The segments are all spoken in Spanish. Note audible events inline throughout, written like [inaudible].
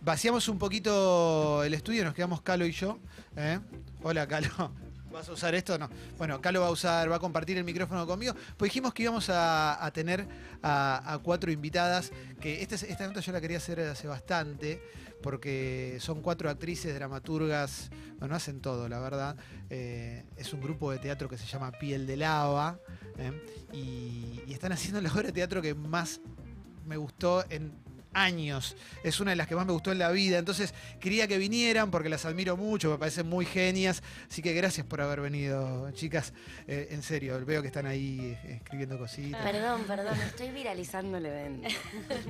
vaciamos un poquito el estudio, nos quedamos Calo y yo. ¿eh? Hola, Calo. [laughs] ¿Vas a usar esto? No. Bueno, Calo va a usar, va a compartir el micrófono conmigo. Pues dijimos que íbamos a, tener a, cuatro invitadas, que este- esta nota yo la quería hacer hace bastante, porque son cuatro actrices, dramaturgas, bueno, hacen todo, la verdad. Eh, es un grupo de teatro que se llama Piel de Lava, ¿eh? y, y están haciendo la obra de teatro que más me gustó en años. Es una de las que más me gustó en la vida. Entonces quería que vinieran porque las admiro mucho, me parecen muy genias. Así que gracias por haber venido, chicas. Eh, en serio, veo que están ahí eh, escribiendo cositas. Perdón, perdón, estoy viralizando el evento.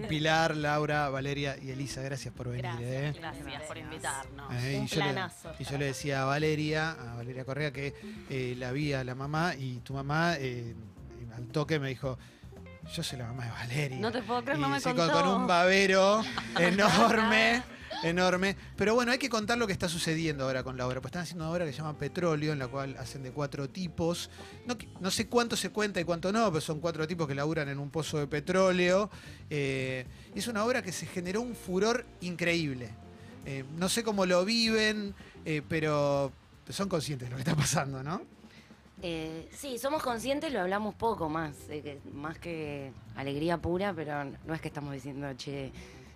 Pilar, Laura, Valeria y Elisa, gracias por venir. eh. Gracias, gracias por invitarnos. Eh, Un y, yo le, planazo. y yo le decía a Valeria, a Valeria Correa, que eh, la vi a la mamá y tu mamá eh, al toque me dijo, yo soy la mamá de Valeria. No te puedo creer, Y no me sí, contó. con, con un babero [laughs] enorme, enorme. Pero bueno, hay que contar lo que está sucediendo ahora con la obra. Pues están haciendo una obra que se llama Petróleo, en la cual hacen de cuatro tipos. No, no sé cuánto se cuenta y cuánto no, pero son cuatro tipos que laburan en un pozo de petróleo. Eh, es una obra que se generó un furor increíble. Eh, no sé cómo lo viven, eh, pero son conscientes de lo que está pasando, ¿no? Eh, sí, somos conscientes, lo hablamos poco más, eh, que- más que alegría pura, pero no es que estamos diciendo, che,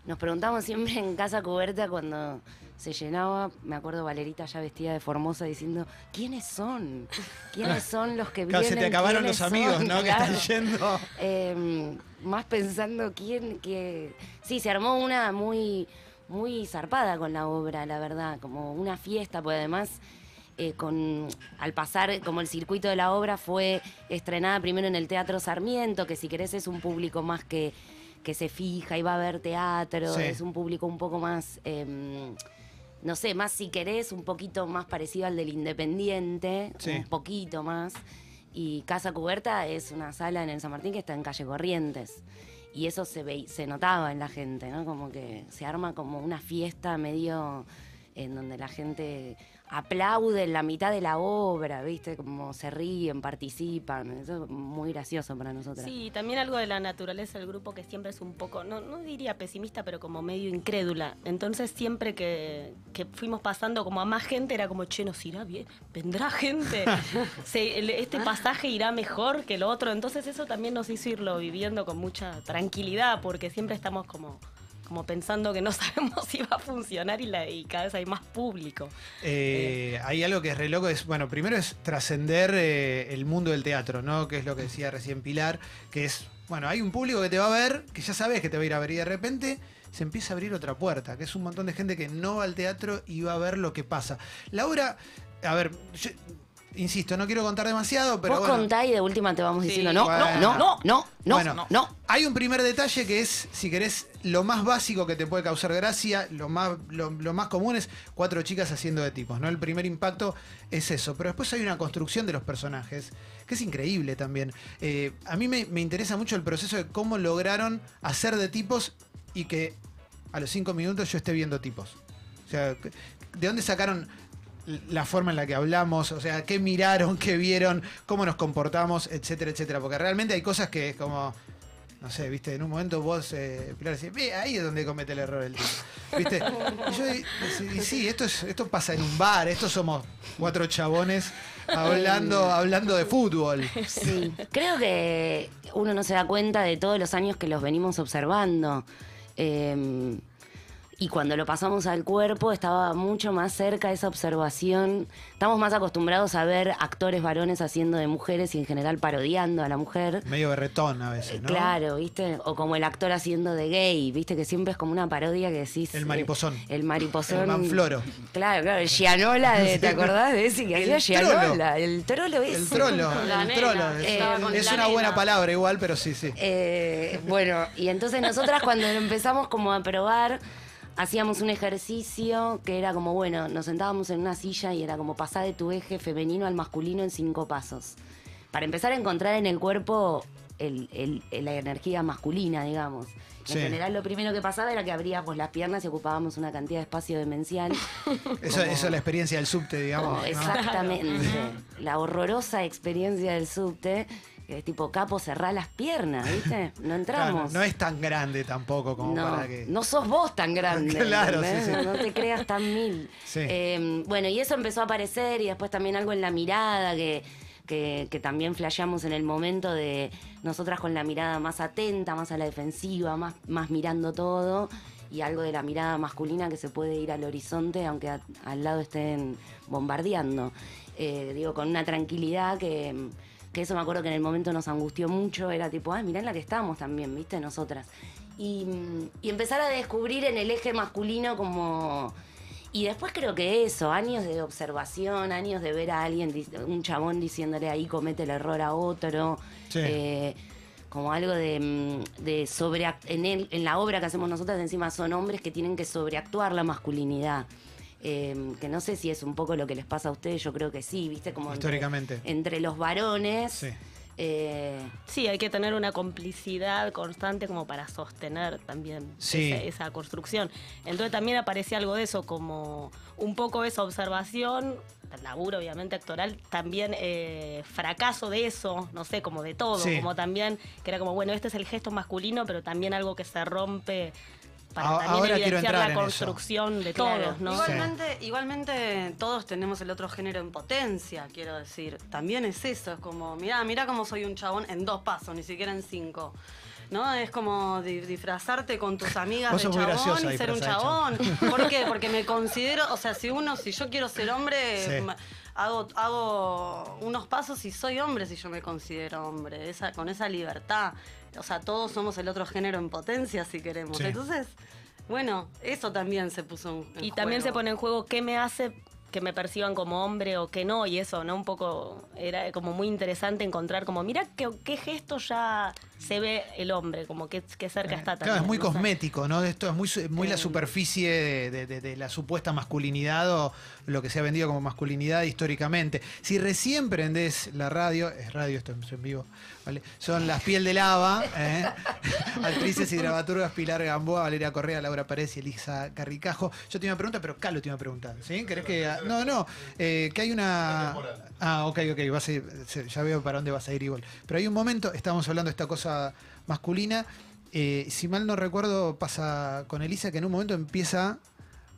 nos preguntamos siempre en casa cubierta cuando se llenaba, me acuerdo Valerita ya vestida de Formosa diciendo, ¿quiénes son? ¿Quiénes [laughs] son los que Claro, vienen? se te acabaron ¿Quiénes los amigos, son?" ¿no? Que Claro. están yendo. Eh, más pensando quién que sí se armó una muy muy zarpada con la obra la verdad como una fiesta pues además eh, con al pasar como el circuito de la obra fue estrenada primero en el Teatro Sarmiento que si querés es un público más que que se fija y va a ver teatro Sí. es un público un poco más em, no sé, más si querés, un poquito más parecido al del Independiente, Sí. un poquito más. Y Casa Cubierta es una sala en el San Martín que está en calle Corrientes. Y eso se ve, se notaba en la gente, ¿no? Como que se arma como una fiesta medio en donde la gente aplaude en la mitad de la obra, ¿viste? Como se ríen, participan. Eso es muy gracioso para nosotros. Sí, también algo de la naturaleza del grupo que siempre es un poco, no, no diría pesimista, pero como medio incrédula. Entonces siempre que, que fuimos pasando como a más gente era como, che, nos irá bien, vendrá gente, [laughs] Se- el- este pasaje irá mejor que el otro. Entonces eso también nos hizo irlo viviendo con mucha tranquilidad, porque siempre estamos como, como pensando que no [laughs] sabemos si va a funcionar y, la, y cada vez hay más público. Eh, hay algo que es re loco, es, bueno, primero es trascender eh, el mundo del teatro, ¿no? Que es lo que decía recién Pilar, que es, bueno, hay un público que te va a ver, que ya sabes que te va a ir a ver y de repente se empieza a abrir otra puerta, que es un montón de gente que no va al teatro y va a ver lo que pasa. La obra, a ver, yo, insisto, no quiero contar demasiado, pero Vos bueno, contá y de última te vamos Sí, diciendo, no, bueno. no, no, no, no, Bueno. no. Hay un primer detalle que es, si querés, lo más básico que te puede causar gracia, lo más, lo, lo más común es cuatro chicas haciendo de tipos, ¿no? El primer impacto es eso, pero después hay una construcción de los personajes que es increíble también. Eh, a mí me, me interesa mucho el proceso de cómo lograron hacer de tipos y que a los cinco minutos yo esté viendo tipos. O sea, ¿de dónde sacaron la forma en la que hablamos? O sea, ¿qué miraron, qué vieron, cómo nos comportamos, etcétera, etcétera? Porque realmente hay cosas que es como, no sé, viste, en un momento vos, eh, Pilar, decís, ve, ahí es donde comete el error el tipo. ¿Viste? Y yo, y, y sí, esto, es, esto pasa en un bar, estos somos cuatro chabones hablando, hablando de fútbol. Sí, creo que uno no se da cuenta de todos los años que los venimos observando. Eh, y cuando lo pasamos al cuerpo estaba mucho más cerca esa observación. Estamos más acostumbrados a ver actores varones haciendo de mujeres y en general parodiando a la mujer. Medio berretón a veces, ¿no? Claro, ¿viste? O como el actor haciendo de gay, ¿viste? Que siempre es como una parodia que decís... El eh, mariposón. el mariposón. El manfloro. Claro, claro, el Gianola, de, ¿te acordás de ese que El hacía. Gianola? El trolo ese. El trolo, La el trolo. Es, es una buena palabra igual, pero sí, sí. Eh, bueno, y entonces nosotras cuando lo empezamos como a probar, hacíamos un ejercicio que era como, bueno, nos sentábamos en una silla y era como pasar de tu eje femenino al masculino en cinco pasos. Para empezar a encontrar en el cuerpo el- el- la energía masculina, digamos. Sí. En general lo primero que pasaba era que abríamos las piernas y ocupábamos una cantidad de espacio demencial. [laughs] Eso, eso es la experiencia del subte, digamos. ¿no? Exactamente. La horrorosa experiencia del subte. Que es tipo, capo, cerrá las piernas, ¿viste? No [laughs] Claro, entramos. no es tan grande tampoco como no, para que. no sos vos tan grande. [laughs] Claro, sí, sí. No te creas tan mil. Sí. Eh, bueno, y eso empezó a aparecer y después también algo en la mirada que, que, que también flasheamos en el momento de nosotras con la mirada más atenta, más a la defensiva, más, más mirando todo y algo de la mirada masculina que se puede ir al horizonte aunque a- al lado estén bombardeando. Eh, digo, con una tranquilidad que, que eso me acuerdo que en el momento nos angustió mucho, era tipo, ay, mirá en la que estamos también, viste, nosotras. Y, y empezar a descubrir en el eje masculino como... Y después creo que eso, años de observación, años de ver a alguien, un chabón diciéndole ahí comete el error a otro, Sí. eh, como algo de, mm, de sobre en, el, en la obra que hacemos nosotras encima son hombres que tienen que sobreactuar la masculinidad. Eh, que no sé si es un poco lo que les pasa a ustedes, yo creo que sí, viste, como entre- Históricamente. entre, los varones. Sí. eh, Sí, hay que tener una complicidad constante como para sostener también Sí. esa, esa construcción. Entonces también aparecía algo de eso, como un poco esa observación, laburo obviamente actoral, también eh, fracaso de eso, no sé, como de todo, Sí. como también, que era como, bueno, este es el gesto masculino, pero también algo que se rompe para también ahora quiero evidenciar entrar la en eso. construcción de Claro. todos, ¿no? Igualmente, igualmente todos tenemos el otro género en potencia, quiero decir. También es eso, es como, mirá, mirá cómo soy un chabón en dos pasos, ni siquiera en cinco. ¿No? Es como di- disfrazarte con tus amigas de chabón graciosa y ser un chabón. [laughs] ¿Por qué? Porque me considero, o sea, si uno, si yo quiero ser hombre, Sí. hago, hago unos pasos y soy hombre si yo me considero hombre, esa, con esa libertad. O sea, todos somos el otro género en potencia si queremos. Sí. Entonces, bueno, eso también se puso en, en Y también se juego. pone en juego qué me hace que me perciban como hombre o que no, y eso, ¿no? Un poco era como muy interesante encontrar como, mira qué, qué gesto ya se ve el hombre, como que, que cerca está también. Claro, es muy no cosmético, ¿no? Esto es muy, su- muy la Eh, superficie de, de- de- de la supuesta masculinidad o lo que se ha vendido como masculinidad históricamente. Si recién prendés la radio, es radio, esto es en vivo, ¿vale? Son Las Piel de Lava, ¿eh? [laughs] actrices y dramaturgas Pilar Gamboa, Valeria Correa, Laura Pérez y Elisa Carricajo. Yo tenía una pregunta, pero Calo te iba a preguntar, ¿sí? ¿Querés que.? No, no, eh, que hay una. Ah, ok, ok, vas a ir- ya veo para dónde vas a ir igual. Pero hay un momento, estábamos hablando de esta cosa masculina. eh, si mal no recuerdo, pasa con Elisa que en un momento empieza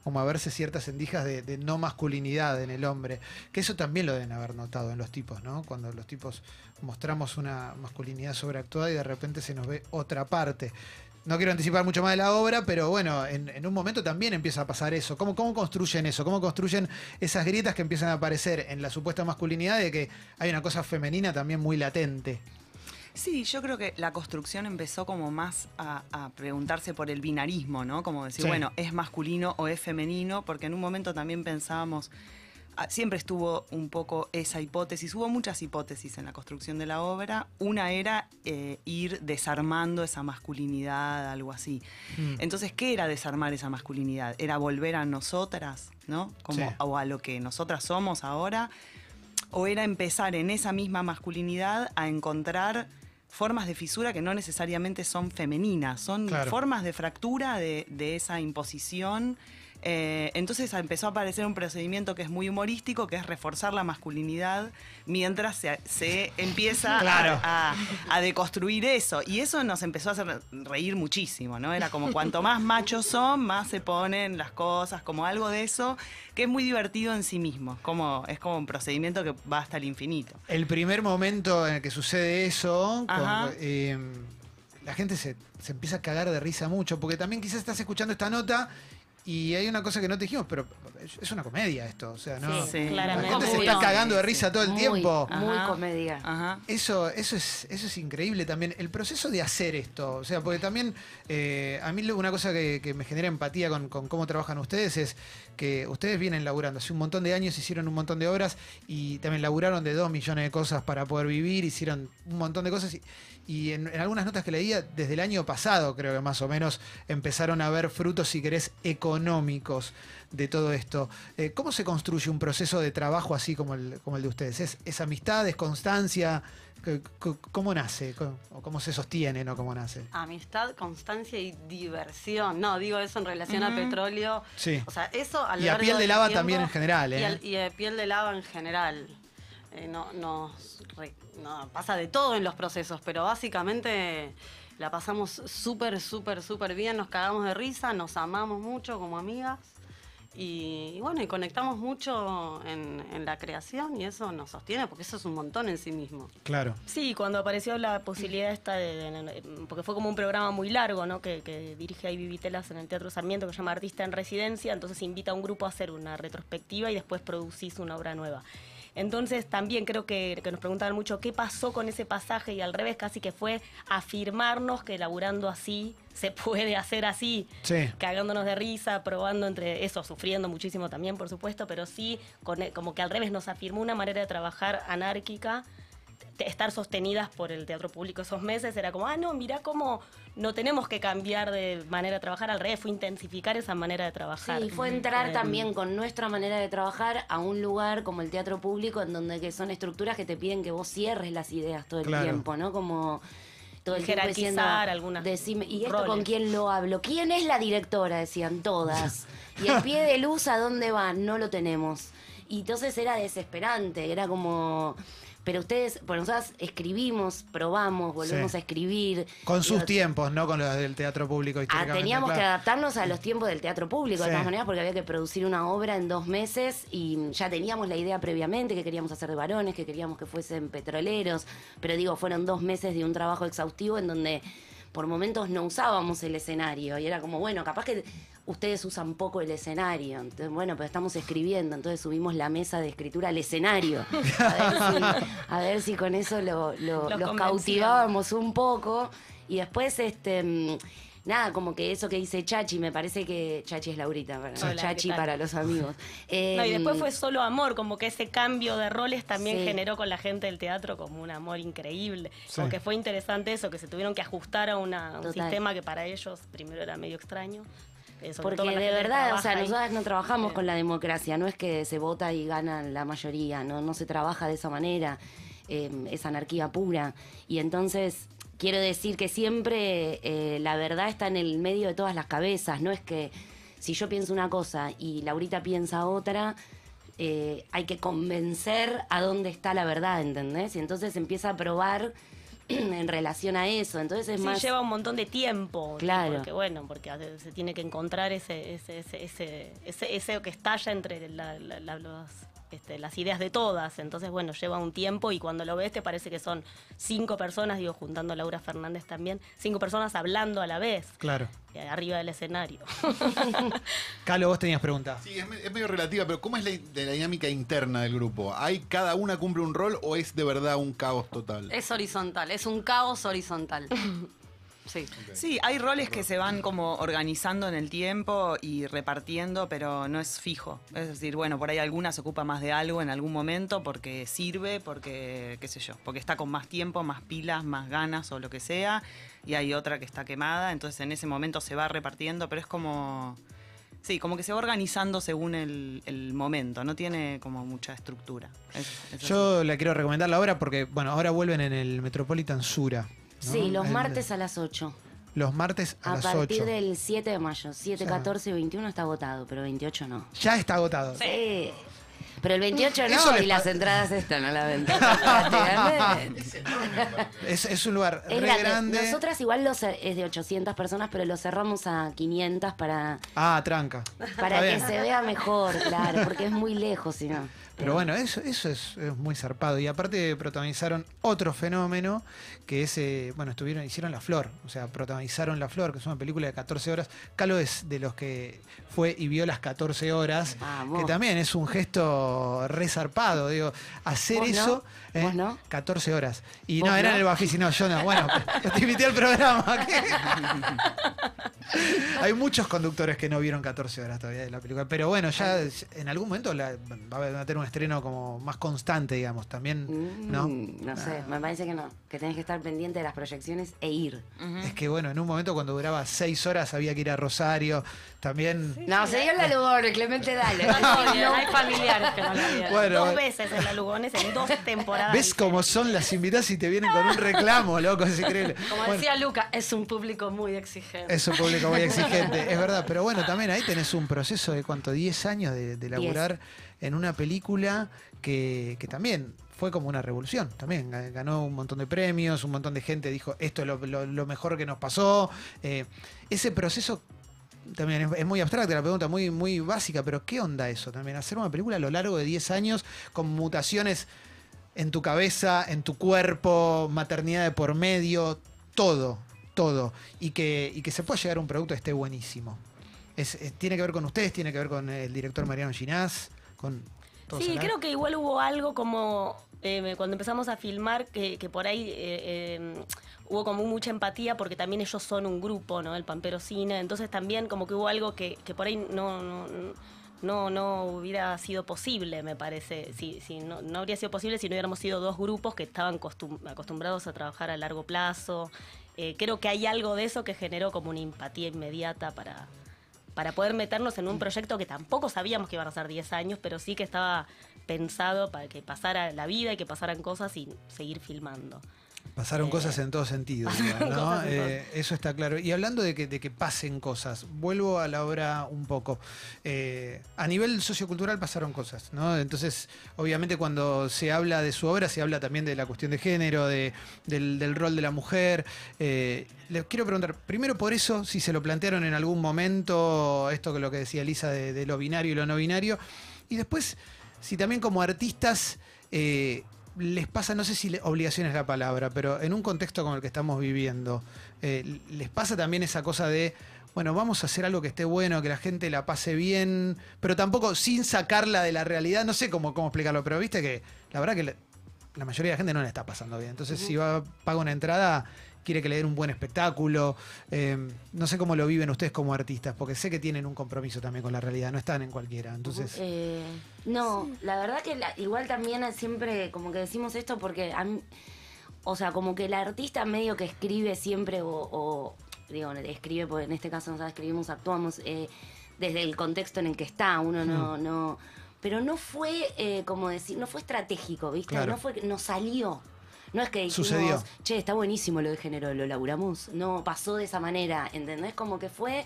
como a verse ciertas endijas de, no masculinidad en el hombre. Que eso también lo deben haber notado en los tipos, ¿no? Cuando los tipos mostramos una masculinidad sobreactuada y de repente se nos ve otra parte. No quiero anticipar mucho más de la obra, pero bueno, en, en un momento también empieza a pasar eso. ¿Cómo, ¿Cómo construyen eso? ¿Cómo construyen esas grietas que empiezan a aparecer en la supuesta masculinidad de que hay una cosa femenina también muy latente? Sí, yo creo que la construcción empezó como más a, a preguntarse por el binarismo, ¿no? Como decir, Sí. bueno, ¿es masculino o es femenino? Porque en un momento también pensábamos, ah, siempre estuvo un poco esa hipótesis, hubo muchas hipótesis en la construcción de la obra. Una era eh, ir desarmando esa masculinidad, algo así. Mm. Entonces, ¿qué era desarmar esa masculinidad? Era volver a nosotras, ¿no? Como, Sí. O a lo que nosotras somos ahora. O era empezar en esa misma masculinidad a encontrar formas de fisura que no necesariamente son femeninas, son Claro. formas de fractura de, de esa imposición. Eh, entonces empezó a aparecer un procedimiento que es muy humorístico, que es reforzar la masculinidad mientras se, se empieza a- Claro. a, a deconstruir eso. Y eso nos empezó a hacer reír muchísimo, ¿no? Era como cuanto más machos son, más se ponen las cosas, como algo de eso, que es muy divertido en sí mismo. Como, es como un procedimiento que va hasta el infinito. El primer momento en el que sucede eso, con- eh, la gente se, se empieza a cagar de risa mucho, porque también quizás estás escuchando esta nota y hay una cosa que no te dijimos, pero es- una comedia esto, o sea, ¿no? Sí, Sí. La claramente. gente se está cagando de risa todo el muy, tiempo. Muy Ajá. comedia. Ajá. Eso, eso, es, eso es increíble también. El proceso de hacer esto. O sea, porque también eh, a mí lo- una cosa que, que me genera empatía con, con cómo trabajan ustedes es que ustedes vienen laburando. Hace un montón de años hicieron un montón de obras y también laburaron de dos millones de cosas para poder vivir. Hicieron un montón de cosas. Y, y en, en algunas notas que leía, desde el año pasado, creo que más o menos, empezaron a ver frutos, si querés, económicos de todo esto. Eh, ¿Cómo se construye un proceso de trabajo así como el, como el de ustedes? ¿Es, es amistad, es constancia? ¿Cómo nace? ¿Cómo, o cómo se sostiene? ¿no? ¿Cómo nace? Amistad, constancia y diversión. No, digo eso en relación a Ujú. petróleo. Sí. O sea, eso a lo Y a largo piel de del lava tiempo- también en general, ¿eh? Y, al- y a piel de lava en general. Eh, no, nos re- no, pasa de todo en los procesos, pero básicamente la pasamos súper, súper, súper bien, nos cagamos de risa, nos amamos mucho como amigas. Y, y bueno, y conectamos mucho en, en la creación y eso nos sostiene, porque eso es un montón en sí mismo. Claro. Sí, cuando apareció la posibilidad esta de, de- de- porque fue como un programa muy largo, ¿no? Que, que dirige ahí Vivi Telas en el Teatro Sarmiento, que se llama Artista en Residencia, entonces invita a un grupo a hacer una retrospectiva y después producís una obra nueva. Entonces también creo que, que nos preguntaban mucho qué pasó con ese pasaje y al revés casi que fue afirmarnos que laburando así se puede hacer así Sí. cagándonos de risa, probando entre eso, sufriendo muchísimo también, por supuesto, pero sí, con, e, como que al revés nos afirmó una manera de trabajar anárquica, estar sostenidas por el teatro público esos meses, era como, ah, no, mira cómo no tenemos que cambiar de manera de trabajar, al revés, fue intensificar esa manera de trabajar. Sí, fue entrar Eh, también con nuestra manera de trabajar a un lugar como el teatro público, en donde que son estructuras que te piden que vos cierres las ideas todo el Claro. tiempo, ¿no? Como todo el tiempo Jerarquizar diciendo, algunas decime, ¿y esto roles. con quién lo hablo? ¿Quién es la directora? Decían todas. Y el pie de luz, ¿a dónde va? No lo tenemos. Y entonces era desesperante, era como... Pero ustedes, bueno, nosotras escribimos, probamos, volvemos Sí. a escribir. Con sus tiempos, no con los del teatro público Ah, teníamos que adaptarnos a los tiempos del teatro público, de Sí. todas maneras, porque había que producir una obra en dos meses y ya teníamos la idea previamente que queríamos hacer de varones, que queríamos que fuesen petroleros, pero digo, fueron dos meses de un trabajo exhaustivo en donde por momentos no usábamos el escenario y era como, bueno, capaz que ustedes usan poco el escenario, entonces, bueno, pero estamos escribiendo, entonces subimos la mesa de escritura al escenario, a ver si, [laughs] a ver si con eso lo, lo- Los cautivábamos un poco y después este mm, nada como que eso que dice Chachi me parece que Chachi es Laurita para, Hola, Chachi para los amigos No, y Em, después fue solo amor, como que ese cambio de roles también Sí. generó con la gente del teatro como un amor increíble. Sí. Como que fue interesante eso, que se tuvieron que ajustar a una- un sistema que para ellos primero era medio extraño. Eh, porque de verdad, o sea, ahí. nosotras no trabajamos con la democracia, no es que se vota y gana la mayoría, no, no se trabaja de esa manera, eh, es anarquía pura. Y entonces, quiero decir que siempre eh, la verdad está en el medio de todas las cabezas, no es que si yo pienso una cosa y Laurita piensa otra, eh, hay que convencer a dónde está la verdad, ¿entendés? Y entonces empieza a probar [clears throat] en relación a eso, entonces es Sí, más... lleva un montón de tiempo. Claro. Porque, bueno, porque se tiene que encontrar ese, ese, ese, ese, ese, ese que estalla entre la- la- la- los, este, las ideas de todas. Entonces, bueno, lleva un tiempo y cuando lo ves te parece que son cinco personas, digo, juntando a Laura Fernández también, cinco personas hablando a la vez, Claro. eh, arriba del escenario. [laughs] Calo, vos tenías preguntas. Sí, es, me- es medio relativa, pero ¿cómo es la, de la dinámica interna del grupo? ¿Hay cada una cumple un rol o es de verdad un caos total? Es horizontal, es un caos horizontal. [laughs] Sí. Sí, hay roles que se van como organizando en el tiempo y repartiendo, pero no es fijo. Es decir, bueno, por ahí alguna se ocupa más de algo en algún momento porque sirve, porque, qué sé yo, porque está con más tiempo, más pilas, más ganas o lo que sea, y hay otra que está quemada, entonces en ese momento se va repartiendo, pero es como... Sí, como que se va organizando según el, el momento, no tiene como mucha estructura. Es- es así. Yo la quiero recomendar la obra porque, bueno, ahora vuelven en el Metropolitan Sura. ¿No? Sí, los El- martes a las 8. Los martes a, A las partir 8. del 7 de mayo. 7, O sea- 14 y 21 está agotado, pero 28 no. Ya está agotado. Sí. Pero el 28 Eso no, y las entradas están a la venta. [laughs] Es, es un lugar Es re grande. grande. Nosotras igual lo cer- es de 800 personas, pero lo cerramos a 500 para, Ah, tranca. para Está que bien. se vea mejor, claro, porque es muy lejos si no. Pero bueno, eso, eso es, es muy zarpado. Y aparte protagonizaron otro fenómeno que es, eh, bueno, estuvieron, hicieron La Flor. O sea, protagonizaron La Flor, que es una película de 14 horas. Calo es de los que fue y vio las 14 horas. Vamos. Que también es un gesto re zarpado. Digo, hacer ¿Vos no? eso. ¿eh? ¿Vos no? 14 horas. Y ¿Vos no, era no? en el Bafisi, no, yo no. Bueno, te invité al programa. ¿qué? [laughs] Hay muchos conductores que no vieron 14 horas todavía de la película. Pero bueno, ya en algún momento la- va a tener un estreno como más constante, digamos. También, ¿no? Mm, no sé, me parece que no. Que tenés que estar pendiente de las proyecciones e ir. Es que bueno, en un momento cuando duraba 6 horas había que ir a Rosario. También. No, se dio la Lugones, Clemente, dale. No, hay familiares que no la. Bueno, dos bueno. veces en la Lugones, en dos temporadas. ¿Ves cómo son las invitadas y te vienen con un reclamo, loco? Es increíble. Como Bueno, decía Luca, es un público muy exigente. Es un público muy exigente, es verdad. Pero bueno, [laughs] también ahí tenés un proceso de cuánto, 10 años de, de laburar en una película que, que también fue como una revolución también. Ga- Ganó un montón de premios, un montón de gente dijo, esto es lo, mejor que nos pasó. Eh, ese proceso también es, es muy abstracta la pregunta, muy, muy básica, pero ¿qué onda eso también? Hacer una película a lo largo de 10 años con mutaciones en tu cabeza, en tu cuerpo, maternidad de por medio, todo, todo. Y que, y que se pueda llegar a un producto que esté buenísimo. Es- tiene que ver con ustedes, tiene que ver con el director Mariano Ginás, con Sí, creo que igual hubo algo como eh, cuando empezamos a filmar que, que por ahí eh, eh, hubo como mucha empatía porque también ellos son un grupo, ¿no? El Pampero Cine. Entonces también como que hubo algo que, que por ahí no, no, no, no hubiera sido posible, me parece. Si, si no, no habría sido posible si no hubiéramos sido dos grupos que estaban costum- acostumbrados a trabajar a largo plazo. Creo que hay algo de eso que generó como una empatía inmediata para, para poder meternos en un proyecto que tampoco sabíamos que iban a ser 10 años, pero sí que estaba pensado para que pasara la vida y que pasaran cosas y seguir filmando. Pasaron Eh, cosas en todo sentido, digamos, ¿no? todo. Eh, eso está claro. Y hablando de que, de que pasen cosas, vuelvo a la obra un poco. Eh, a nivel sociocultural pasaron cosas, ¿no? Entonces, obviamente cuando se habla de su obra, se habla también de la cuestión de género, de, del, del rol de la mujer. Les quiero preguntar, primero por eso, si se lo plantearon en algún momento, esto que lo que decía Lisa de, de lo binario y lo no binario, y después, si también como artistas... eh, les pasa, no sé si le- obligación es la palabra, pero en un contexto como el que estamos viviendo, eh, les pasa también esa cosa de, bueno, vamos a hacer algo que esté bueno, que la gente la pase bien, pero tampoco sin sacarla de la realidad, no sé cómo, cómo explicarlo, pero viste que la verdad que la, la mayoría de la gente no la está pasando bien. Entonces, si va, paga una entrada, quiere que le den un buen espectáculo. eh, no sé cómo lo viven ustedes como artistas, porque sé que tienen un compromiso también con la realidad, no están en cualquiera. Entonces, Eh, no, la verdad que la- igual también siempre como que decimos esto porque a mí- o sea, como que el artista medio que escribe siempre o, o, digo, escribe, porque en este caso nosotros escribimos, actuamos eh, desde el contexto en el que está, uno no, no, pero no fue eh, como decir, no fue estratégico, ¿viste? Claro. No fue, no salió. No es que dijimos, Sucedió. che, está buenísimo lo de género, lo laburamos. No, pasó de esa manera, ¿entendés? Como que fue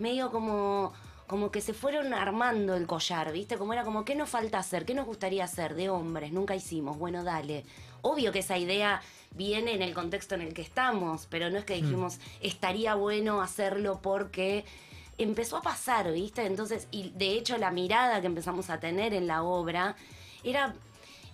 medio como, como que se fueron armando el collar, ¿viste? Como era como, ¿qué nos falta hacer? ¿Qué nos gustaría hacer de hombres? Nunca hicimos. Bueno, dale. Obvio que esa idea viene en el contexto en el que estamos, pero no es que dijimos, estaría bueno hacerlo porque empezó a pasar, ¿viste? Entonces, y de hecho la mirada que empezamos a tener en la obra era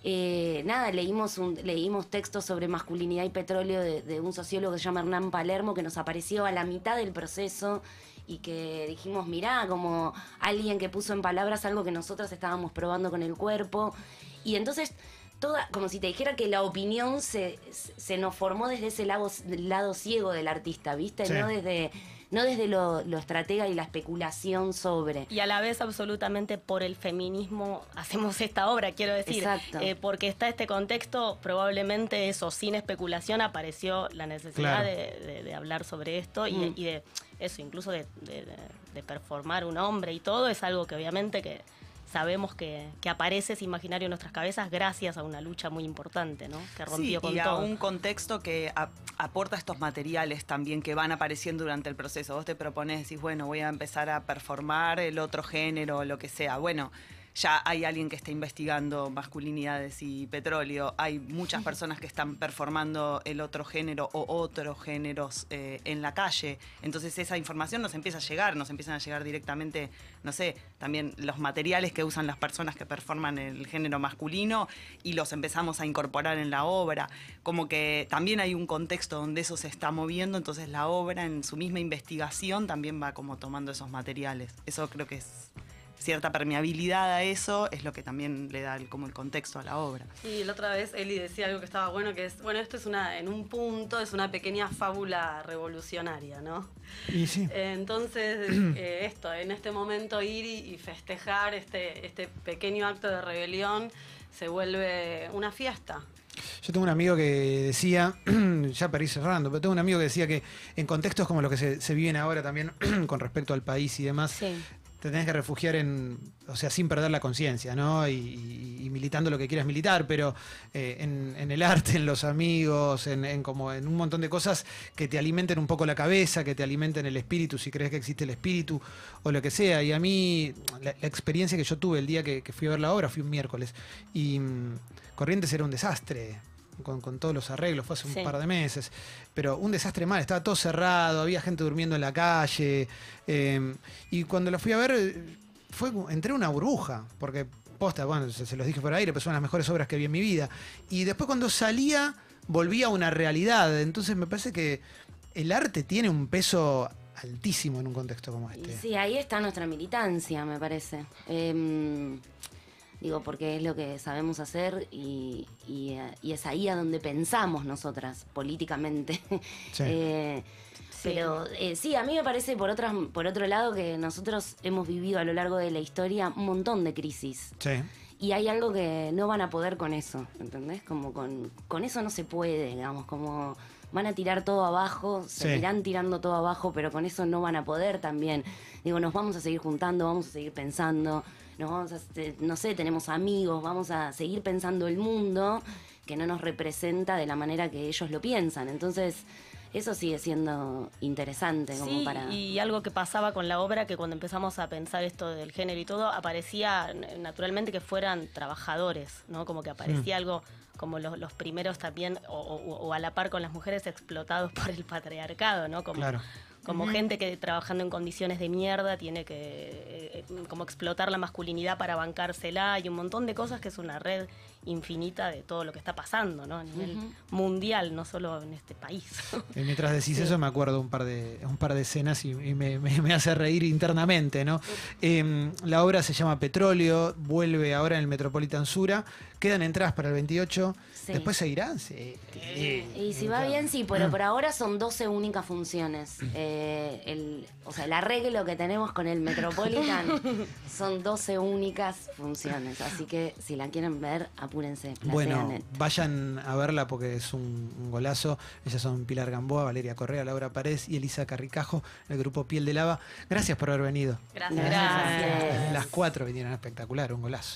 eh, nada, leímos, un, leímos textos sobre masculinidad y petróleo de, de un sociólogo que se llama Hernán Palermo, que nos apareció a la mitad del proceso y que dijimos, mirá, como alguien que puso en palabras algo que nosotros estábamos probando con el cuerpo. Y entonces, toda, como si te dijera que la opinión se, se nos formó desde ese lado, lado ciego del artista, ¿viste? Sí. No desde, no desde lo, lo estratega y la especulación sobre. Y a la vez absolutamente por el feminismo hacemos esta obra, quiero decir. Exacto. Eh, porque está este contexto, probablemente eso, sin especulación, apareció la necesidad Claro. de, de- de hablar sobre esto y, Mm. y de eso, incluso de- de performar un hombre y todo, es algo que obviamente que sabemos que, que aparece ese imaginario en nuestras cabezas gracias a una lucha muy importante, ¿no? Que rompió Sí, con y a un contexto que a- aporta estos materiales también que van apareciendo durante el proceso. Vos te propones, decís, bueno, voy a empezar a performar el otro género, lo que sea. Bueno, ya hay alguien que está investigando masculinidades y petróleo, hay muchas personas que están performando el otro género o otros géneros eh, en la calle. Entonces esa información nos empieza a llegar, nos empiezan a llegar directamente, no sé, también los materiales que usan las personas que performan el género masculino y los empezamos a incorporar en la obra. Como que también hay un contexto donde eso se está moviendo, entonces la obra en su misma investigación también va como tomando esos materiales. Eso creo que es cierta permeabilidad a eso, es lo que también le da el- como el contexto a la obra. Sí, la otra vez Eli decía algo que estaba bueno, que es, bueno, esto es una, en un punto, es una pequeña fábula revolucionaria, ¿no? y sí. Entonces, [clears throat] eh, esto, en este momento ir y, y festejar este, este pequeño acto de rebelión se vuelve una fiesta. Yo tengo un amigo que decía, [clears throat] ya para ir cerrando, pero tengo un amigo que decía que en contextos como los que se, se viven ahora también [clears throat] con respecto al país y demás, Sí. Te tenés que refugiar en, o sea, sin perder la conciencia, ¿no? Y, militando lo que quieras militar, pero eh, en, en el arte, en los amigos, en, como en un montón de cosas que te alimenten un poco la cabeza, que te alimenten el espíritu, si crees que existe el espíritu o lo que sea. Y a mí, la, experiencia que yo tuve el día que, fui a ver la obra fue un miércoles. Y mm, Corrientes era un desastre. Con, con todos los arreglos, fue hace un Sí. par de meses, pero un desastre mal, estaba todo cerrado, había gente durmiendo en la calle, eh, y cuando la fui a ver, eh, fue, entré en una burbuja, porque posta, bueno, se, se los dije por aire, pero son las mejores obras que vi en mi vida. Y después cuando salía, volvía a una realidad. Entonces me parece que el arte tiene un peso altísimo en un contexto como Y este. sí, ahí está nuestra militancia, me parece. Em, digo, porque es lo que sabemos hacer y, y, eh, y es ahí a donde pensamos nosotras políticamente. [laughs] Sí. Eh, Pero eh, sí, a mí me parece, por, otras, por otro lado, que nosotros hemos vivido a lo largo de la historia un montón de crisis. Sí. Y hay algo que no van a poder con eso, ¿entendés? Como con, con eso no se puede, digamos, como van a tirar todo abajo, Sí. seguirán tirando todo abajo, pero con eso no van a poder también. Digo, nos vamos a seguir juntando, vamos a seguir pensando, nos vamos a, este, no sé, tenemos amigos, vamos a seguir pensando el mundo que no nos representa de la manera que ellos lo piensan. Entonces, eso sigue siendo interesante como Sí, para... y algo que pasaba con la obra, que cuando empezamos a pensar esto del género y todo, aparecía naturalmente que fueran trabajadores, ¿no? Como que aparecía Mm. algo como los, los primeros también, o, o- o a la par con las mujeres explotados [laughs] por el patriarcado, ¿no? Como, Claro. Como gente que trabajando en condiciones de mierda tiene que eh, eh, como explotar la masculinidad para bancársela y un montón de cosas que es una red infinita de todo lo que está pasando, ¿no? A nivel mundial, no solo en este país. Y mientras decís eso me acuerdo un par de, un par de escenas y, y me, me- me hace reír internamente, ¿no? Eh, la obra se llama Petróleo, vuelve ahora en el Metropolitan Sura, quedan entradas para el 28, Sí. después seguirán. Sí. Y si va bien, sí, pero por ahora son 12 únicas funciones. Eh, el, o sea, el arreglo que tenemos con el Metropolitan [laughs] son 12 únicas funciones. Así que si la quieren ver, apúrense. Bueno, vayan a verla porque es un, un golazo. Ellas son Pilar Gamboa, Valeria Correa, Laura Paredes y Elisa Carricajo, el grupo Piel de Lava. Gracias por haber venido. Gracias. Gracias. Las cuatro vinieron espectacular, un golazo.